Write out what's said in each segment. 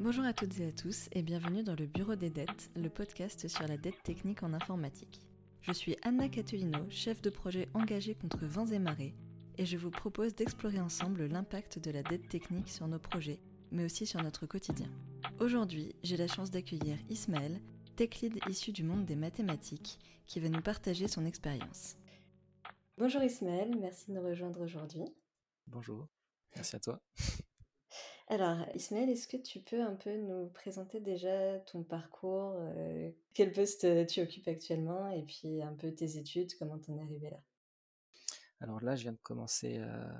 Bonjour à toutes et à tous et bienvenue dans le Bureau des dettes, le podcast sur la dette technique en informatique. Je suis Anna Catulino, chef de projet engagée contre vents et marées, et je vous propose d'explorer ensemble l'impact de la dette technique sur nos projets, mais aussi sur notre quotidien. Aujourd'hui, j'ai la chance d'accueillir Ismaël, tech lead issu du monde des mathématiques, qui va nous partager son expérience. Bonjour Ismaël, merci de nous rejoindre aujourd'hui. Bonjour, merci à toi. Alors, Ismaël, est-ce que tu peux un peu nous présenter déjà ton parcours, euh, quel poste euh, tu occupes actuellement et puis un peu tes études, comment tu en es arrivé là? Alors là, je viens de commencer, euh,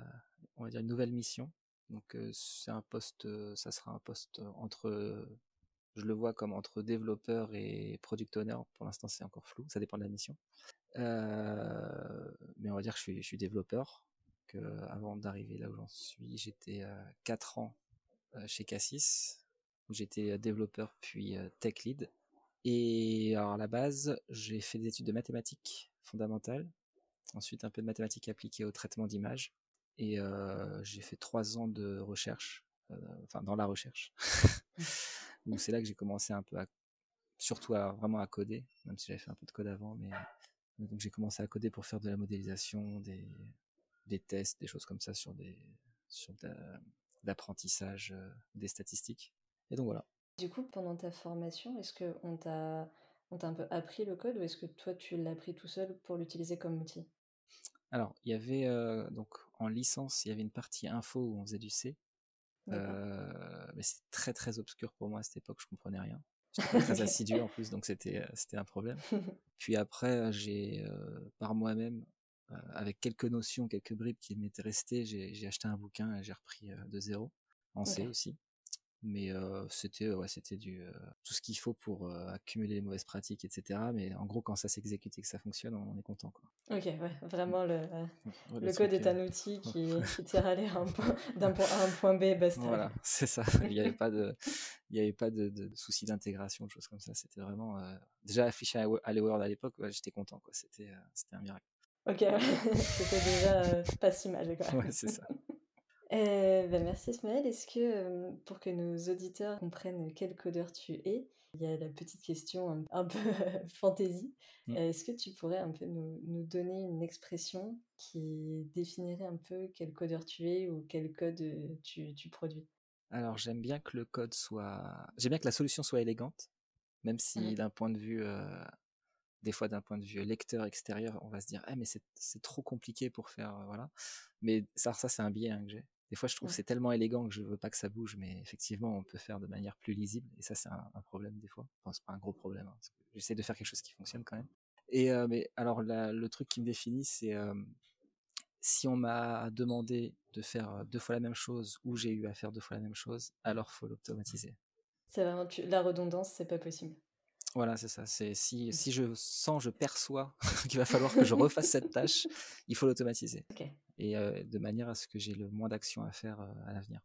on va dire, une nouvelle mission. Donc c'est un poste, ça sera un poste entre, je le vois comme entre développeur et product owner. Pour l'instant, c'est encore flou, ça dépend de la mission. mais on va dire que je suis, développeur. Avant d'arriver là où j'en suis, j'étais 4 ans chez Cassis, où j'étais euh, développeur puis euh, tech lead. Et alors à la base, j'ai fait des études de mathématiques fondamentales, ensuite un peu de mathématiques appliquées au traitement d'images, et j'ai fait trois ans de recherche, enfin dans la recherche. Donc c'est là que j'ai commencé un peu à, surtout vraiment à coder, même si j'avais fait un peu de code avant, mais donc j'ai commencé à coder pour faire de la modélisation, des, tests, des choses comme ça sur des sur d'apprentissage euh, des statistiques. Et donc voilà. Du coup, pendant ta formation, est-ce qu'on t'a on t'a un peu appris le code ou est-ce que toi tu l'as appris tout seul pour l'utiliser comme outil? Alors, il y avait euh, donc en licence, il y avait une partie info où on faisait du C. Euh, mais c'est très très obscur pour moi à cette époque, je comprenais rien. J'étais très assidu en plus, donc c'était c'était un problème. Puis après, j'ai par moi-même avec quelques notions, quelques bribes qui m'étaient restées, j'ai acheté un bouquin et j'ai repris euh, de zéro, en C aussi. Mais euh, c'était ouais, c'était du tout ce qu'il faut pour accumuler les mauvaises pratiques, etc. Mais en gros, quand ça s'exécute et que ça fonctionne, on, est content. Quoi. Ok, ouais, vraiment le, le, code est un outil qui, qui tire à aller d'un point A à un point B, basta. Voilà, c'est ça. Il n'y avait pas de, il n'y avait pas de, de, soucis d'intégration, de choses comme ça. C'était vraiment déjà affiché à, à à l'époque. j'étais content, quoi. C'était, c'était un miracle. Ok, c'était déjà euh, pas si mal. Quoi. Ouais, c'est ça. Euh, ben merci Ismaël. Est-ce que euh, pour que nos auditeurs comprennent quel codeur tu es, il y a la petite question un, peu fantaisie. Mmh. Est-ce que tu pourrais un peu nous, nous, donner une expression qui définirait un peu quel codeur tu es ou quel code tu, tu produis? Alors j'aime bien que le code soit, j'aime bien que la solution soit élégante, même si d'un point de vue des fois d'un point de vue lecteur extérieur, on va se dire ah mais c'est trop compliqué pour faire euh, voilà. Mais ça ça c'est un biais hein, que j'ai. Des fois je trouve c'est tellement élégant que je veux pas que ça bouge, mais effectivement on peut faire de manière plus lisible et ça c'est un, problème des fois. Enfin c'est pas un gros problème. Hein, J'essaie de faire quelque chose qui fonctionne quand même. Et euh, mais alors le truc qui me définit c'est euh, si on m'a demandé de faire deux fois la même chose ou j'ai eu à faire deux fois la même chose, alors faut l'automatiser. C'est vraiment la redondance, c'est pas possible. Voilà, c'est ça. C'est si, si je sens, je perçois qu'il va falloir que je refasse cette tâche, il faut l'automatiser. Et de manière à ce que j'ai le moins d'actions à faire à l'avenir.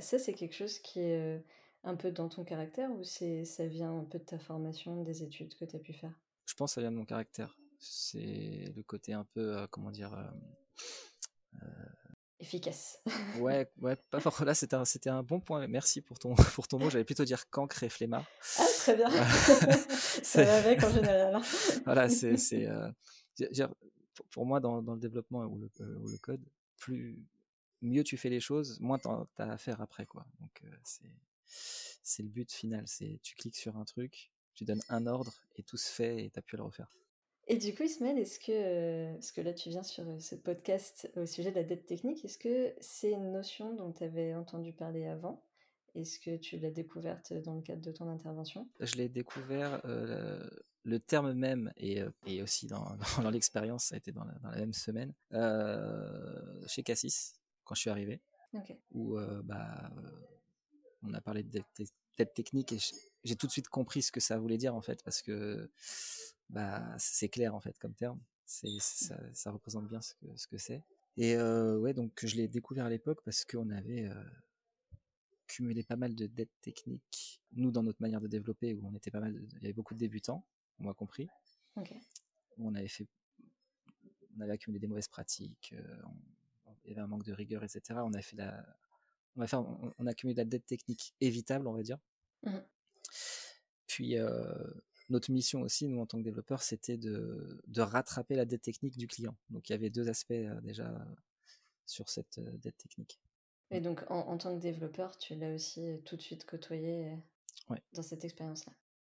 Ça, c'est quelque chose qui est un peu dans ton caractère ou c'est ça vient un peu de ta formation, des études que tu as pu faire? Je pense que ça vient de mon caractère. C'est le côté un peu, comment dire, efficace. ouais, ouais, pas fort. Là, c'était un, c'était un bon point. Merci pour ton, pour ton mot. J'allais plutôt dire cancre et flemmard. Ah, très bien. ça va avec en général. Hein. voilà, c'est, c'est euh, pour, moi, dans, dans, le développement ou le, euh, ou le, code, plus mieux tu fais les choses, moins tu as à faire après, quoi. Donc, euh, c'est, c'est le but final. C'est tu cliques sur un truc, tu donnes un ordre et tout se fait et tu plus à le refaire. Et du coup, Ismaël, est-ce que, euh, parce que là tu viens sur euh, ce podcast au sujet de la dette technique, est-ce que c'est une notion dont tu avais entendu parler avant? Est-ce que tu l'as découverte dans le cadre de ton intervention? Je l'ai découvert, euh, le terme même, et, et aussi dans, dans, l'expérience, ça a été dans la, dans la même semaine, chez Cassis, quand je suis arrivé, où bah, on a parlé de dette, dette technique et j'ai tout de suite compris ce que ça voulait dire en fait, parce que bah, c'est clair en fait comme terme. C'est, ça, ça, représente bien ce que, ce que c'est. Et euh, ouais, donc je l'ai découvert à l'époque parce qu'on avait euh, cumulé pas mal de dettes techniques, nous dans notre manière de développer, où on était pas mal, il y avait beaucoup de débutants, on m'a compris. On avait fait, on avait accumulé des mauvaises pratiques, euh, il y avait un manque de rigueur, etc. On a fait la, on a fait, on, a accumulé de la dette technique évitable, on va dire. Mmh. Puis, notre mission aussi, nous, en tant que développeurs, c'était de, de, rattraper la dette technique du client. Donc, il y avait deux aspects déjà sur cette dette technique. Et donc, en, tant que développeur, tu l'as aussi tout de suite côtoyé dans cette expérience-là.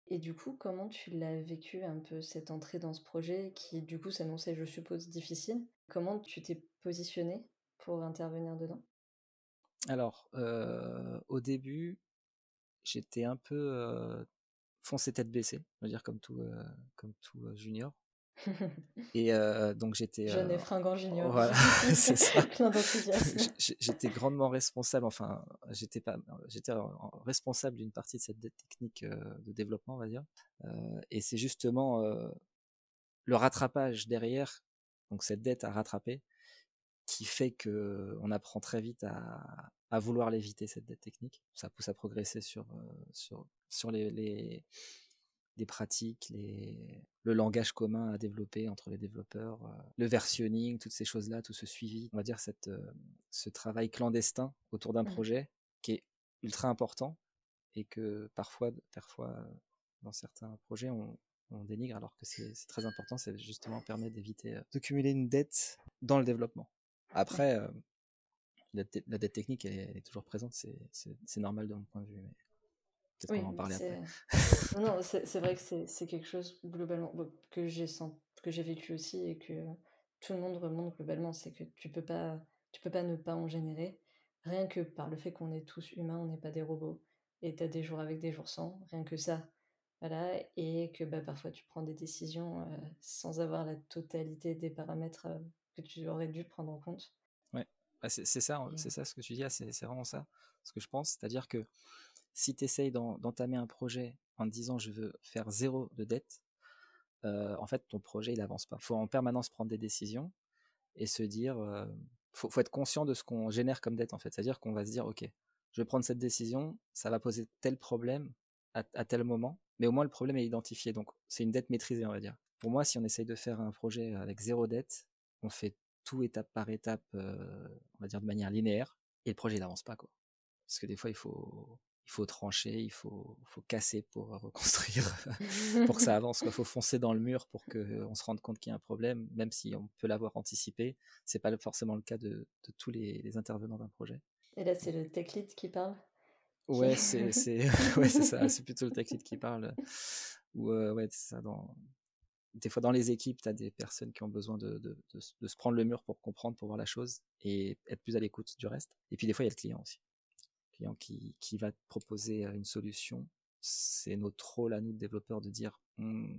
Et du coup, comment tu l'as vécu un peu cette entrée dans ce projet qui, du coup, s'annonçait, je suppose, difficile? Comment tu t'es positionné pour intervenir dedans? Alors, au début, j'étais un peu foncé tête baissée, on va dire comme tout, comme tout junior. Et donc j'étais. Jeune et fringant junior. Voilà, c'est ça. j'étais grandement responsable, enfin, j'étais pas, j'étais responsable d'une partie de cette dette technique de développement, on va dire. et c'est justement le rattrapage derrière, donc cette dette à rattraper, qui fait que on apprend très vite à, à vouloir l'éviter cette dette technique. Ça pousse à progresser sur sur sur les, les pratiques, les, le langage commun à développer entre les développeurs, le versionning, toutes ces choses-là, tout ce suivi, on va dire cette, ce travail clandestin autour d'un mmh. projet qui est ultra important et que parfois, parfois dans certains projets, on, on dénigre alors que c'est très important, c'est justement permet d'éviter de cumuler une dette dans le développement. Après, la, dette technique, elle, est toujours présente, c'est normal de mon point de vue. Mais oui, en parler après. non, c'est vrai que c'est quelque chose globalement que j'ai que j'ai vécu aussi et que tout le monde remonte globalement, c'est que tu peux pas tu peux pas ne pas en générer, rien que par le fait qu'on est tous humains, on n'est pas des robots, et tu as des jours avec des jours sans, rien que ça, voilà, et que bah, parfois tu prends des décisions euh, sans avoir la totalité des paramètres euh, que tu aurais dû prendre en compte. Ouais, bah, c'est ça, c'est ça ce que tu dis, c'est vraiment ça, ce que je pense, c'est-à-dire que si tu essayes d'entamer un projet en disant je veux faire zéro de dette, euh, en fait ton projet il avance pas. Il faut en permanence prendre des décisions et se dire, euh, faut, être conscient de ce qu'on génère comme dette en fait. C'est-à-dire qu'on va se dire ok, je vais prendre cette décision, ça va poser tel problème à, tel moment, mais au moins le problème est identifié. Donc c'est une dette maîtrisée on va dire. Pour moi, si on essaye de faire un projet avec zéro dette, on fait tout étape par étape, euh, on va dire de manière linéaire, et le projet n'avance pas quoi. Parce que des fois il faut il faut trancher, il faut, faut casser pour reconstruire, pour que ça avance. Il faut foncer dans le mur pour qu'on se rende compte qu'il y a un problème, même si on peut l'avoir anticipé. C'est pas forcément le cas de, de tous les, intervenants d'un projet. Et là, c'est le tech lead qui parle Ouais, c'est ouais, ça. C'est plutôt le tech lead qui parle. Ou euh, ouais, ça. Dans... Des fois, dans les équipes, tu as des personnes qui ont besoin de, de, de, se prendre le mur pour comprendre, pour voir la chose et être plus à l'écoute du reste. Et puis, des fois, il y a le client aussi client qui, qui va te proposer une solution, c'est notre rôle à nous, développeurs, de dire «Mmh,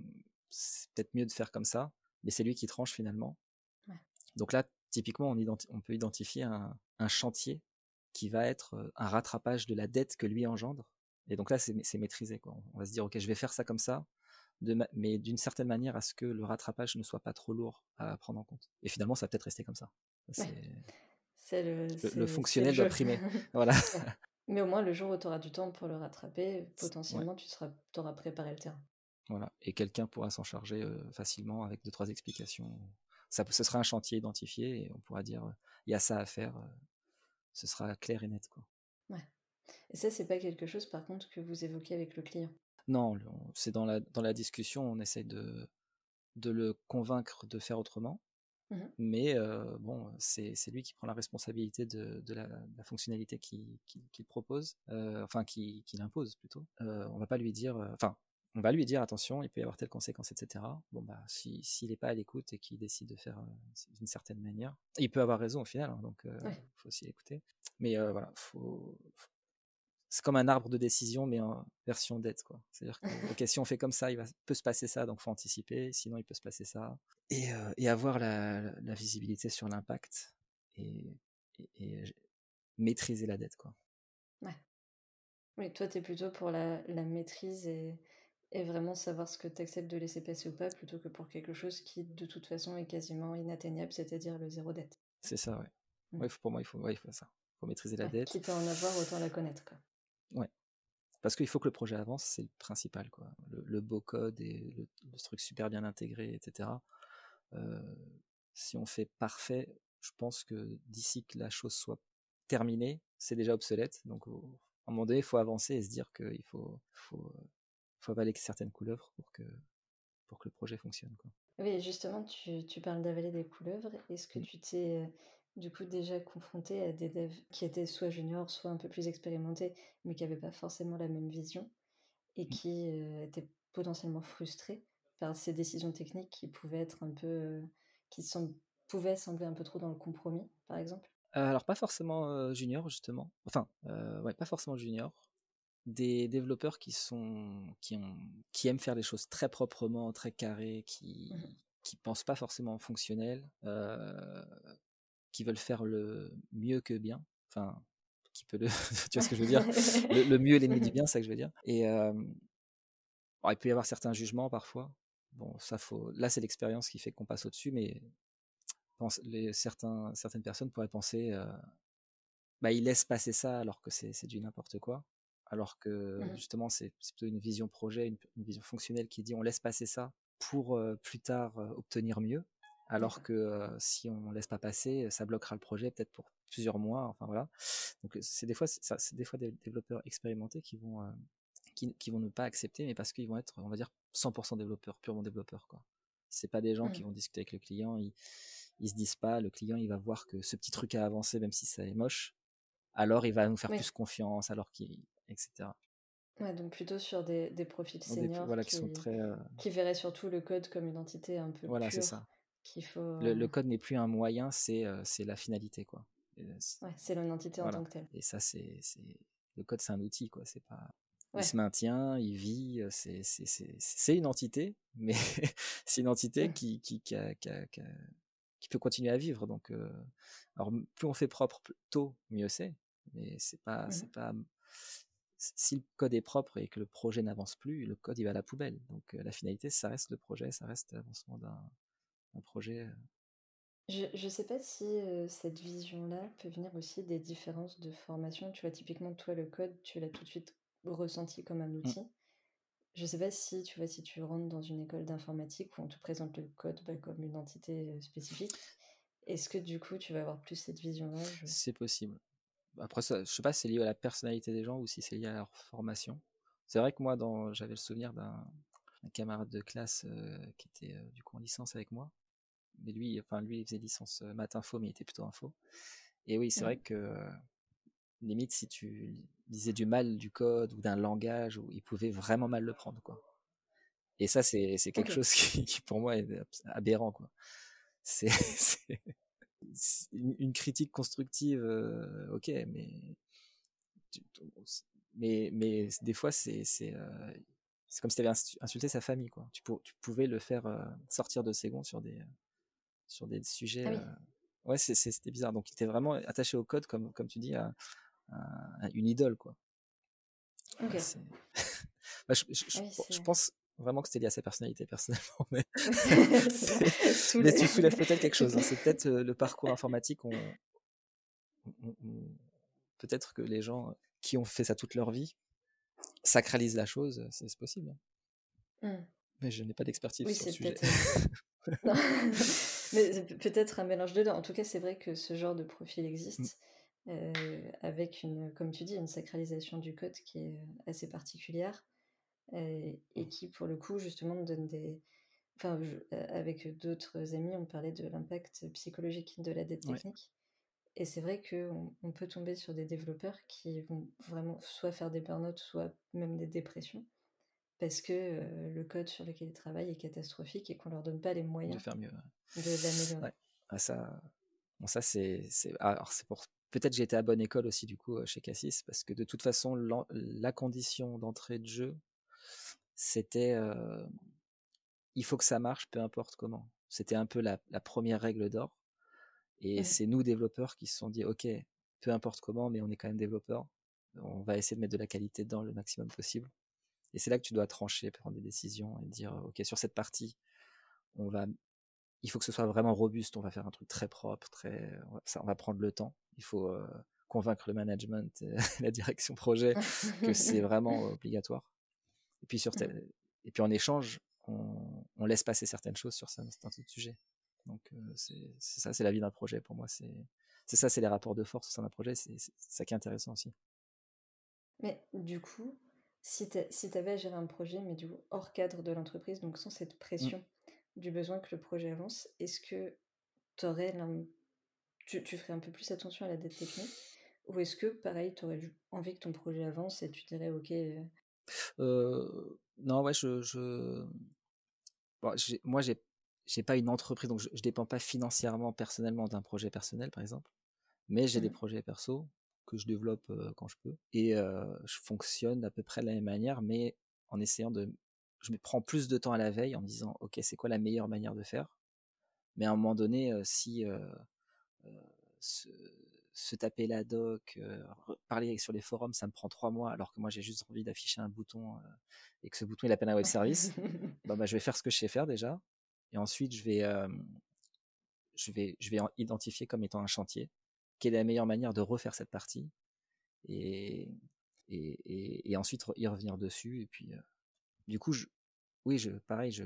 c'est peut-être mieux de faire comme ça, mais c'est lui qui tranche finalement. Donc là, typiquement, on, on peut identifier un, un, chantier qui va être un rattrapage de la dette que lui engendre. Et donc là, c'est maîtrisé. Quoi. On va se dire, OK, je vais faire ça comme ça, de mais d'une certaine manière à ce que le rattrapage ne soit pas trop lourd à prendre en compte. Et finalement, ça va peut-être rester comme ça. C'est le, le, fonctionnel doit primer. voilà. Mais au moins, le jour où tu auras du temps pour le rattraper, potentiellement, tu seras, auras préparé le terrain. Voilà. Et quelqu'un pourra s'en charger euh, facilement avec deux, trois explications. Ça, ce sera un chantier identifié et on pourra dire, euh, il y a ça à faire. Euh, ce sera clair et net. Quoi. Ouais. Et ça, c'est pas quelque chose, par contre, que vous évoquez avec le client? Non, c'est dans la, dans la discussion, on essaie de, de le convaincre de faire autrement. Mmh Mais bon, c'est lui qui prend la responsabilité de, de, la, fonctionnalité qu'il propose, enfin qu'il impose plutôt. on va pas lui dire, enfin, on va lui dire attention, il peut y avoir telle conséquence, etc. Bon bah, s'il si, n'est pas à l'écoute et qu'il décide de faire d'une certaine manière, il peut avoir raison au final, hein, donc il faut aussi l'écouter. Mais voilà, faut, c'est comme un arbre de décision, mais en version dette, quoi. C'est-à-dire que, si on fait comme ça, il va, peut se passer ça, donc faut anticiper, sinon il peut se passer ça. Et, euh, et avoir la, la, visibilité sur l'impact et, et, maîtriser la dette, quoi. Ouais. Oui, toi, tu es plutôt pour la, la maîtrise et, vraiment savoir ce que tu acceptes de laisser passer ou pas, plutôt que pour quelque chose qui, de toute façon, est quasiment inatteignable, c'est-à-dire le zéro dette. C'est ça, ouais. Mmh. ouais pour moi, il faut, ouais, il faut ça. Il faut maîtriser la dette. Quitte à en avoir, autant la connaître, quoi. Ouais. Parce qu'il faut que le projet avance, c'est le principal. Quoi. Le, beau code et le, truc super bien intégré, etc. Euh, si on fait parfait, je pense que d'ici que la chose soit terminée, c'est déjà obsolète. Donc un moment donné, il faut avancer et se dire qu'il faut, faut, faut avaler certaines couleuvres pour que, pour que le projet fonctionne. Quoi. Oui, justement, tu, tu parles d'avaler des couleuvres. Est-ce que mmh. tu t'es du coup déjà confronté à des devs qui étaient soit juniors, soit un peu plus expérimentés, mais qui n'avaient pas forcément la même vision et mmh. qui étaient potentiellement frustrés par ces décisions techniques qui pouvaient être un peu, qui pouvaient sembler un peu trop dans le compromis, par exemple Alors pas forcément junior justement, enfin ouais, pas forcément junior. Des développeurs qui sont qui ont qui aiment faire les choses très proprement, très carrées, qui mmh qui pensent pas forcément fonctionnel, qui veulent faire le mieux que bien, enfin qui peut le tu vois ce que je veux dire? Le, mieux est l'ennemi du bien c'est ça que je veux dire. Et il peut y avoir certains jugements parfois. Bon ça faut là c'est l'expérience qui fait qu'on passe au dessus mais pense, les, certains, certaines personnes pourraient penser bah ils laissent passer ça alors que c'est du n'importe quoi. Alors que mmh. justement c'est plutôt une vision projet une, vision fonctionnelle qui dit on laisse passer ça pour plus tard obtenir mieux alors que si on laisse pas passer, ça bloquera le projet peut-être pour plusieurs mois. Enfin voilà. Donc c'est des fois, c'est des fois des développeurs expérimentés qui vont qui, vont ne pas accepter, mais parce qu'ils vont être, on va dire, 100% développeurs, purement développeurs quoi. C'est pas des gens qui mmh. vont discuter avec le client. Ils, ils se disent pas, le client il va voir que ce petit truc a avancé même si ça est moche. Alors il va nous faire plus confiance, alors qu'il, etc. Ouais, donc plutôt sur des, des profils seniors voilà, qui, sont très, qui verraient surtout le code comme une entité un peu voilà, c'est ça faut. Le, code n'est plus un moyen, c'est c'est la finalité, quoi. c'est l'entité en tant que telle. Et ça, c'est le code, c'est un outil, quoi. C'est pas. Il se maintient, il vit, c'est une entité, mais c'est une entité qui, qui, qui, qui, peut continuer à vivre. Donc, alors, plus on fait propre tôt, mieux c'est. Mais c'est pas, mmh c'est pas, si le code est propre et que le projet n'avance plus, le code il va à la poubelle. Donc, la finalité, ça reste le projet, ça reste l'avancement d'un un projet. Je ne sais pas si cette vision-là peut venir aussi des différences de formation. Tu vois, typiquement, toi, le code, tu l'as tout de suite ressenti comme un mmh. outil. Je ne sais pas si, tu vois, si tu rentres dans une école d'informatique où on te présente le code bah, comme une entité spécifique, est-ce que du coup, tu vas avoir plus cette vision-là? C'est possible. Après, ça, je sais pas si c'est lié à la personnalité des gens ou si c'est lié à leur formation. C'est vrai que moi, j'avais le souvenir d'un camarade de classe qui était du coup en licence avec moi, mais lui, enfin lui, il faisait licence maths info, mais il était plutôt info. Et oui, c'est vrai que limite, si tu disais du mal du code ou d'un langage, il pouvait vraiment mal le prendre, quoi. Et ça, c'est quelque chose qui, pour moi, est aberrant, quoi. C'est une, critique constructive, ok, mais mais mais des fois, c'est c'est comme si tu avais insulté sa famille, quoi. Tu, tu pouvais le faire sortir de ses gonds sur des sur des sujets. Ah ouais, c'était bizarre. Donc, il était vraiment attaché au code, comme, comme tu dis, à, une idole, quoi. Ok. Bah, je, je, pense vraiment que c'était lié à sa personnalité, personnellement. Mais, mais tu soulèves peut-être quelque chose. Hein. C'est peut-être le parcours informatique. peut-être que les gens qui ont fait ça toute leur vie sacralisent la chose. C'est possible. Hein. Mmh. Mais je n'ai pas d'expertise sur le sujet. Mais peut-être un mélange de deux. En tout cas, c'est vrai que ce genre de profil existe, mmh. euh, avec une, comme tu dis, une sacralisation du code qui est assez particulière euh, et qui, pour le coup, justement, donne des. Enfin, avec d'autres amis, on parlait de l'impact psychologique de la dette technique. Et c'est vrai qu'on on peut tomber sur des développeurs qui vont vraiment soit faire des burn-out, soit même des dépressions parce que le code sur lequel ils travaillent est catastrophique et qu'on leur donne pas les moyens de faire mieux, de l'améliorer. Ah, ça, bon, ça c'est, alors c'est pour peut-être j'ai été à bonne école aussi du coup chez Cassis parce que de toute façon la, condition d'entrée de jeu c'était il faut que ça marche peu importe comment. C'était un peu la, première règle d'or et c'est nous développeurs qui se sont dit ok peu importe comment mais on est quand même développeurs on va essayer de mettre de la qualité dedans le maximum possible et c'est là que tu dois trancher, prendre des décisions et dire, OK, sur cette partie, on va, il faut que ce soit vraiment robuste, on va faire un truc très propre, très, ça, on va prendre le temps. Il faut euh, convaincre le management, la direction projet que c'est vraiment obligatoire. Et puis sur mmh. et puis en échange, on, on, laisse passer certaines choses sur certains sujets. Donc euh, c'est ça, c'est la vie d'un projet pour moi. C'est ça, c'est les rapports de force au sein d'un projet. C'est ça qui est intéressant aussi. Mais du coup, si tu si avais à gérer un projet, mais du coup hors cadre de l'entreprise, donc sans cette mmh. pression du besoin que le projet avance, est-ce que aurais tu, tu ferais un peu plus attention à la dette technique? Ou est-ce que, pareil, tu aurais envie que ton projet avance et tu dirais, OK. Euh non, ouais, je. je... Bon, moi, j'ai j'ai pas une entreprise, donc je, je dépends pas financièrement, personnellement d'un projet personnel, par exemple. Mais j'ai des mmh projets perso que je développe quand je peux. Et je fonctionne à peu près de la même manière, mais en essayant de... Je me prends plus de temps à la veille en me disant, OK, c'est quoi la meilleure manière de faire? Mais à un moment donné, si se, taper la doc, parler sur les forums, ça me prend trois mois, alors que moi j'ai juste envie d'afficher un bouton et que ce bouton il appelle un web service, bah, bah, je vais faire ce que je sais faire déjà. Et ensuite, je vais, je vais, je vais identifier comme étant un chantier quelle est la meilleure manière de refaire cette partie et, et, et, ensuite y revenir dessus. Et puis, euh, du coup, je, oui, je, pareil, je,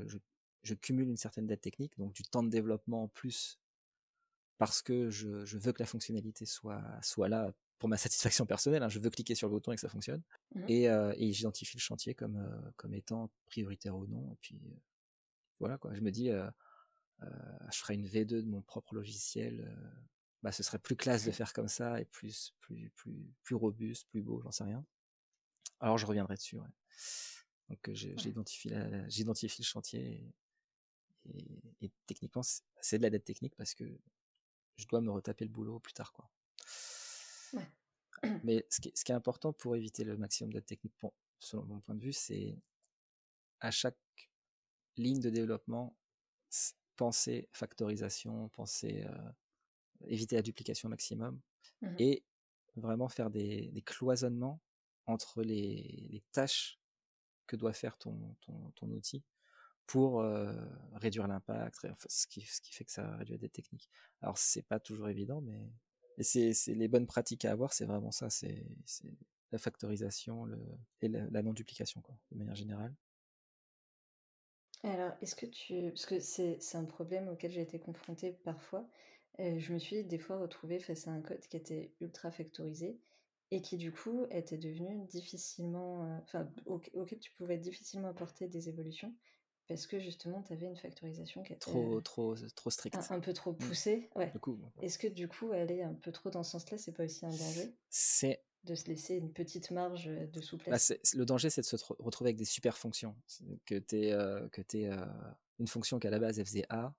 je, cumule une certaine dette technique, donc du temps de développement en plus parce que je, je veux que la fonctionnalité soit, soit là pour ma satisfaction personnelle. Hein. je veux cliquer sur le bouton et que ça fonctionne. Mmh et, euh, et j'identifie le chantier comme, euh, comme étant prioritaire ou non. Et puis, voilà, quoi. Je me dis, je ferai une V2 de mon propre logiciel bah, ce serait plus classe de faire comme ça et plus, plus, plus, plus robuste, plus beau, j'en sais rien. Alors je reviendrai dessus. Ouais. Donc j'identifie j'identifie le chantier et, techniquement c'est de la dette technique parce que je dois me retaper le boulot plus tard quoi. Mais ce qui, ce qui, est important pour éviter le maximum de technique, selon mon point de vue, c'est à chaque ligne de développement penser factorisation, penser euh, éviter la duplication maximum mmh et vraiment faire des, cloisonnements entre les, tâches que doit faire ton, ton, outil pour réduire l'impact, ce qui, ce qui fait que ça réduit des techniques. Alors c'est pas toujours évident, mais c'est les bonnes pratiques à avoir, c'est vraiment ça, c'est la factorisation le, et la, non-duplication, quoi, de manière générale. Alors, est-ce que tu... Parce que c'est un problème auquel j'ai été confrontée parfois, je me suis des fois retrouvée face à un code qui était ultra factorisé et qui du coup était devenu difficilement, enfin auquel tu pouvais difficilement apporter des évolutions parce que justement tu avais une factorisation qui était trop trop trop stricte, un, peu trop mmh. poussée. Ouais. Est-ce que du coup aller un peu trop dans ce sens-là, c'est pas aussi un danger? C'est de se laisser une petite marge de bah, souplesse? le danger, c'est de se retrouver avec des super fonctions. Que tu que une fonction qui à la base elle faisait A,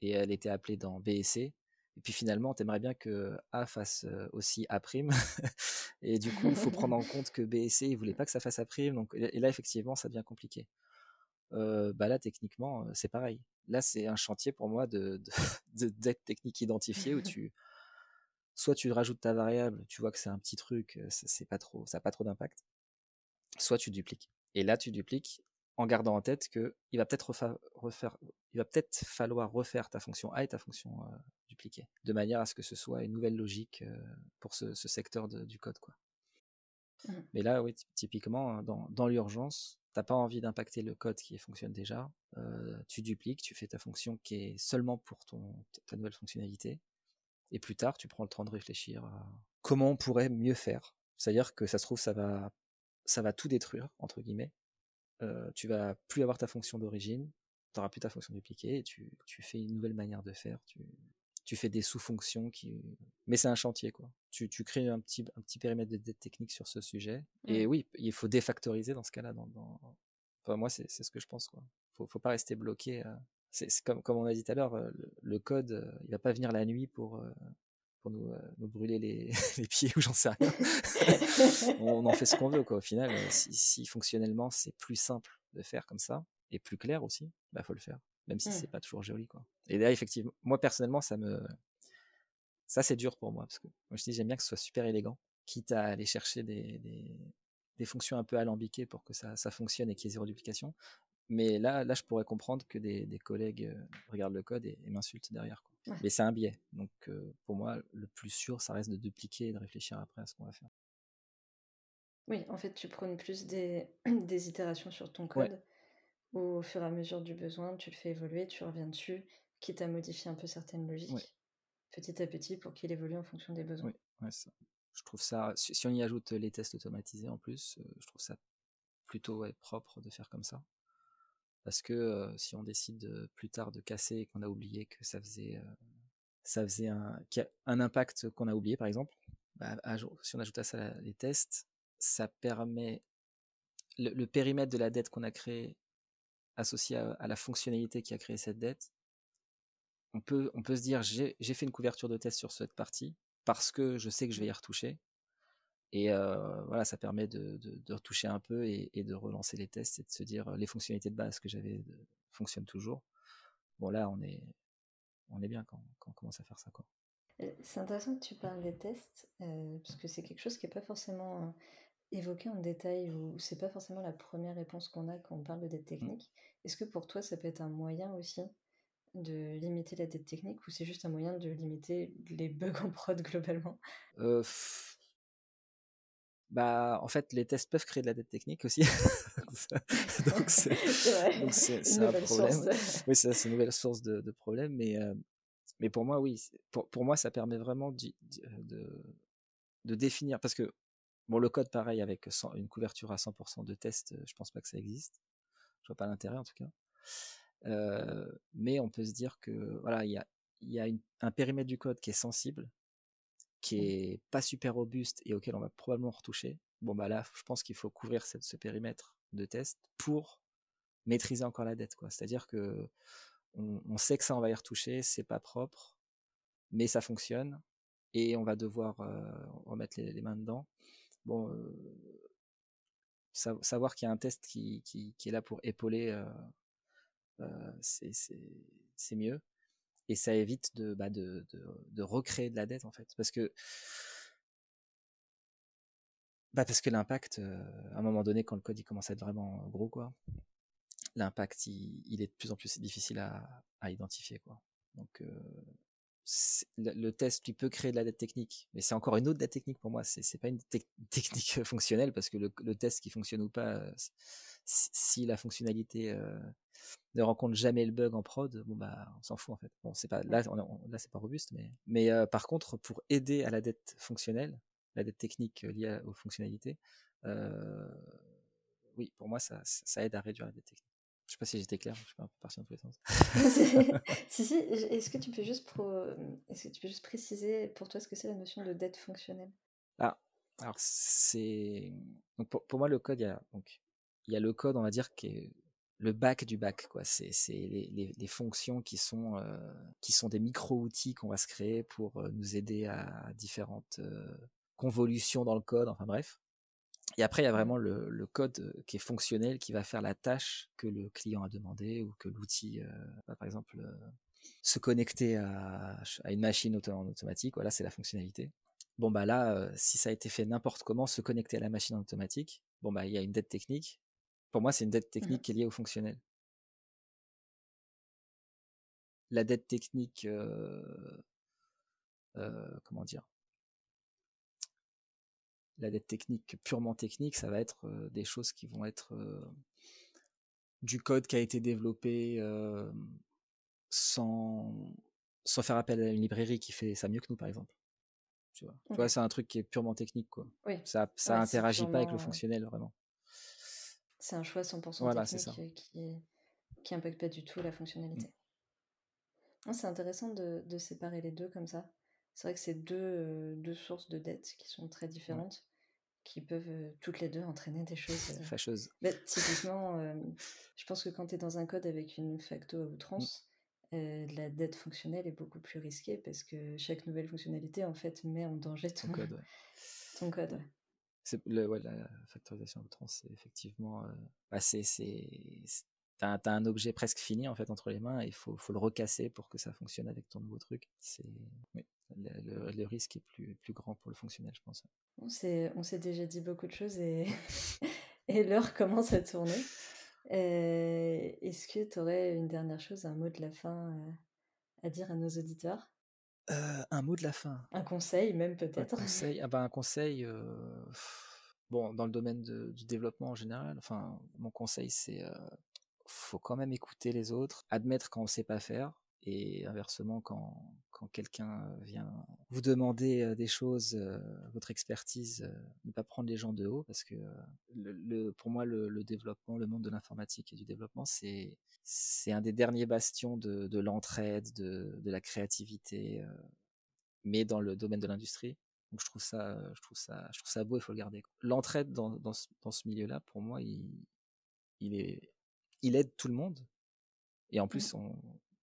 et elle était appelée dans B et C. Et puis finalement, tu aimerais bien que A fasse aussi A'. et du coup, il faut prendre en compte que B et C, ils voulaient pas que ça fasse A'. Donc, et là, effectivement, ça devient compliqué. bah là, techniquement, c'est pareil. Là, c'est un chantier pour moi de, d'être technique identifiée où tu, soit tu rajoutes ta variable, tu vois que c'est un petit truc, c'est pas trop, ça n'a pas trop d'impact, soit tu dupliques. Et là, tu dupliques en gardant en tête que il va peut-être refaire, il va peut-être falloir refaire ta fonction A et ta fonction euh, dupliquée, de manière à ce que ce soit une nouvelle logique euh, pour ce, secteur du code, quoi. Mmh. Mais là, oui, typiquement, hein, dans, dans l'urgence, t'as pas envie d'impacter le code qui fonctionne déjà. Euh, tu dupliques, tu fais ta fonction qui est seulement pour ton, ta nouvelle fonctionnalité. Et plus tard, tu prends le temps de réfléchir à comment on pourrait mieux faire. C'est-à-dire que ça se trouve, ça va, ça va tout détruire, entre guillemets, euh, tu vas plus avoir ta fonction d'origine, tu n'auras plus ta fonction dupliquée, et tu, tu, fais une nouvelle manière de faire, tu, tu fais des sous-fonctions qui... Mais c'est un chantier, quoi. Tu, tu, crées un petit, un petit périmètre de technique sur ce sujet, et mmh. oui, il faut défactoriser dans ce cas-là. Dans, dans... Enfin, moi, c'est ce que je pense, quoi. Faut, faut pas rester bloqué. C'est comme, comme on a dit tout à l'heure, le, le, code, il va pas venir la nuit pour pour nous, euh, nous brûler les, les, pieds ou j'en sais rien. on, en fait ce qu'on veut quoi. Au final, euh, si, si fonctionnellement c'est plus simple de faire comme ça et plus clair aussi, bah faut le faire, même si mmh. c'est pas toujours joli quoi. Et là effectivement, moi personnellement ça me ça c'est dur pour moi parce que moi je dis j'aime bien que ce soit super élégant, quitte à aller chercher des, des, des fonctions un peu alambiquées pour que ça, ça fonctionne et qu'il y ait zéro duplication. Mais là, là, je pourrais comprendre que des, des collègues euh, regardent le code et, m'insultent derrière. Mais c'est un biais. Donc, euh, pour moi, le plus sûr, ça reste de dupliquer et de réfléchir après à ce qu'on va faire. Oui, en fait, tu prônes plus des, des itérations sur ton code, où au fur et à mesure du besoin, tu le fais évoluer, tu reviens dessus, quitte à modifier un peu certaines logiques, petit à petit, pour qu'il évolue en fonction des besoins. Oui, ça. je trouve ça, si on y ajoute les tests automatisés en plus, je trouve ça plutôt propre de faire comme ça. Parce que si on décide plus tard de casser et qu'on a oublié que ça faisait, un, impact qu'on a oublié par exemple, bah, si on ajoute à ça les tests, ça permet le, périmètre de la dette qu'on a créé associé à, la fonctionnalité qui a créé cette dette. On peut, on peut se dire j'ai fait une couverture de test sur cette partie parce que je sais que je vais y retoucher. Et voilà, ça permet de, retoucher un peu et, de relancer les tests et de se dire les fonctionnalités de base que j'avais fonctionnent toujours. Bon là, on est, on est bien quand, quand on commence à faire ça. Quoi. C'est intéressant que tu parles des tests, parce que c'est quelque chose qui n'est pas forcément évoqué en détail, ou c'est pas forcément la première réponse qu'on a quand on parle de dette mmh. technique. Est-ce que pour toi, ça peut être un moyen aussi de limiter la dette technique, ou c'est juste un moyen de limiter les bugs en prod globalement? Bah, en fait, les tests peuvent créer de la dette technique aussi. donc c'est un problème. Oui, c'est une nouvelle source de, de problème, mais mais pour moi, oui, pour, pour moi, ça permet vraiment de, de, de, définir, parce que, bon, le code, pareil, avec une couverture à 100% de tests, je pense pas que ça existe. Je vois pas l'intérêt, en tout cas. Euh, mais on peut se dire que, voilà, il y a, y a un périmètre du code qui est sensible, qui mmh. est pas super robuste et auquel on va probablement retoucher. Bon, bah là, je pense qu'il faut couvrir ce, ce périmètre de test pour maîtriser encore la dette. C'est-à-dire que on, sait que ça, on va y retoucher, c'est pas propre, mais ça fonctionne, et on va devoir euh, remettre les, mains dedans. Bon, euh, savoir qu'il y a un test qui, est là pour épauler, euh, c'est mieux. Et ça évite bah, de, recréer de la dette, en fait. Parce que bah parce que l'impact, à un moment donné, quand le code il commence à être vraiment gros, quoi, l'impact, il, est de plus en plus difficile à, identifier. Quoi. Donc, le, test, il peut créer de la dette technique, mais c'est encore une autre dette technique pour moi. C'est, pas une technique fonctionnelle parce que le, test qui fonctionne ou pas, si la fonctionnalité ne rencontre jamais le bug en prod, bon bah on s'en fout en fait. Bon, c'est pas là, là c'est pas robuste, mais mais par contre pour aider à la dette fonctionnelle, la dette technique liée aux fonctionnalités, oui, pour moi ça aide à réduire la dette technique. Je sais pas si j'étais clair, je suis un peu parti dans tous les sens. si, si, est-ce que, tu peux juste est-ce que tu peux juste préciser pour toi ce que c'est la notion de dette fonctionnelle? Ah, Alors, c'est. pour, pour, moi, le code, il y, a, donc, il y a le code, on va dire, qui est le back du back. Quoi. C'est, c'est les, les, les, fonctions qui sont, euh, qui sont des micro-outils qu'on va se créer pour euh, nous aider à différentes euh, convolutions dans le code, enfin bref. Et après, il y a vraiment le, code qui est fonctionnel, qui va faire la tâche que le client a demandé ou que l'outil, par exemple, se connecter à, une machine en automatique. Voilà, c'est la fonctionnalité. Bon, bah là, si ça a été fait n'importe comment, se connecter à la machine en automatique, bon, bah il y a une dette technique. Pour moi, c'est une dette mmh technique qui est liée au fonctionnel. La dette technique, comment dire? La dette technique purement technique, ça va être des choses qui vont être du code qui a été développé sans, sans faire appel à une librairie qui fait ça mieux que nous, par exemple. Tu vois, c'est un truc qui est purement technique, quoi. Ça, ça interagit pas avec le fonctionnel, vraiment. C'est un choix 100% technique qui, qui impacte pas du tout la mmh. fonctionnalité. C'est intéressant de, de, séparer les deux comme ça. C'est vrai que c'est deux, deux, sources de dette qui sont très différentes qui peuvent toutes les deux entraîner des choses fâcheuses. Bah, typiquement, je pense que quand tu es dans un code avec une facto à mmh. outrance, la dette fonctionnelle est beaucoup plus risquée parce que chaque nouvelle fonctionnalité en fait met en danger ton, code. Ouais. Ton code C'est le, ouais, la factorisation à outrance, c'est effectivement, bah, c'est, t'as, as un objet presque fini en fait entre les mains et il faut, faut, le recasser pour que ça fonctionne avec ton nouveau truc. C'est oui le, risque est plus, plus grand pour le fonctionnel, je pense. On s'est, déjà dit beaucoup de choses et, et l'heure commence à tourner. Euh, est-ce que tu aurais une dernière chose, un mot de la fin euh, à dire à nos auditeurs? Euh, Un mot de la fin Un conseil même peut-être Un conseil, ah ben, un conseil bon, dans le domaine du développement en général, enfin, mon conseil c'est faut quand même écouter les autres, admettre quand on sait pas faire, Et inversement, quand, quand quelqu'un vient vous demander des choses, votre expertise, ne pas prendre les gens de haut, parce que pour moi, le, développement, le monde de l'informatique et du développement, c'est c'est un des derniers bastions de, de l'entraide, de, la créativité, mais dans le domaine de l'industrie. Donc je trouve ça, je trouve ça, je trouve ça beau, il faut le garder. L'entraide dans, dans ce, dans ce milieu-là, pour moi, il, il est, il aide tout le monde. Et en mmh. plus, on,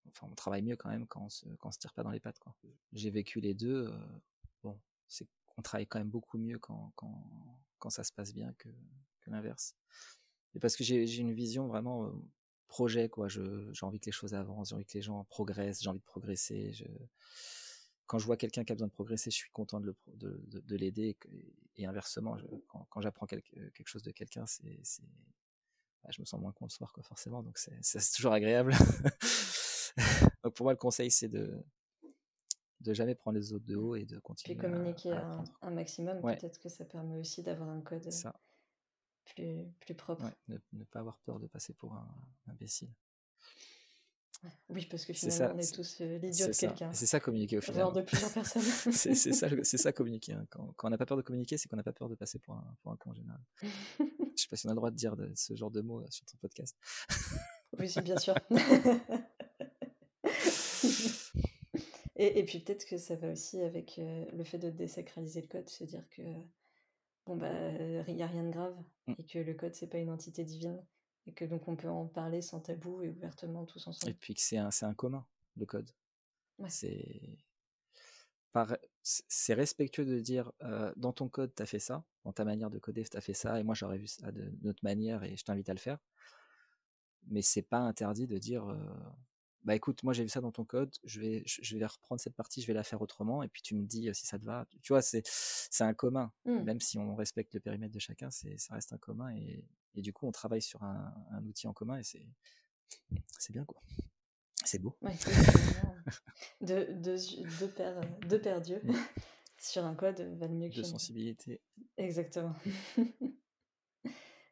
enfin, on travaille mieux quand même quand on se, quand on se tire pas dans les pattes. Quoi. J'ai vécu les deux. Euh, bon, c'est, on travaille quand même beaucoup mieux quand, quand, quand ça se passe bien que, que l'inverse. Et parce que j'ai, j'ai une vision vraiment euh, projet, quoi. Je, j'ai envie que les choses avancent, j'ai envie que les gens progressent, j'ai envie de progresser. Je, quand je vois quelqu'un qui a besoin de progresser, je suis content de, le, de, de, de l'aider. Et, inversement, je, quand, quand, j'apprends quelque, quelque chose de quelqu'un, c'est, c'est bah, je me sens moins con le soir, quoi, forcément. Donc c'est, toujours agréable. Donc pour moi, le conseil, c'est de de jamais prendre les autres de haut et de continuer. Puis communiquer à, un, maximum, peut-être que ça permet aussi d'avoir un code Plus, plus propre. ne, pas avoir peur de passer pour un, imbécile. Oui, parce que finalement, on est tous euh, l'idiot de quelqu'un. C'est ça communiquer au final. de plusieurs personnes. c'est ça, ça communiquer. Hein. Quand, quand, on n'a pas peur de communiquer, c'est qu'on n'a pas peur de passer pour un, pour un con en général. Je sais pas si on a le droit de dire ce genre de mots euh, sur ton podcast. oui, bien sûr. et, et, puis peut-être que ça va aussi avec euh, le fait de désacraliser le code, se dire que bon bah il n'y a rien de grave mm. et que le code c'est pas une entité divine et que donc on peut en parler sans tabou et ouvertement tous ensemble. Et puis que c'est un, un commun le code. C'est c'est respectueux de dire euh, dans ton code tu as fait ça, dans ta manière de coder tu as fait ça et moi j'aurais vu ça de notre manière et je t'invite à le faire. Mais c'est pas interdit de dire euh, bah écoute, moi j'ai vu ça dans ton code, je vais, je vais reprendre cette partie, je vais la faire autrement, et puis tu me dis si ça te va. Tu vois, c'est, un commun. Mmh. Même si on respecte le périmètre de chacun, ça reste un commun, et, et du coup on travaille sur un, un outil en commun, et c'est, c'est bien quoi. C'est beau. Ouais, deux, deux, deux, paires, deux paires d'yeux sur un code valent mieux que De sensibilité. Exactement.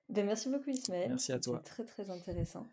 ben, merci beaucoup Ismaël. Merci à toi. Très très intéressant.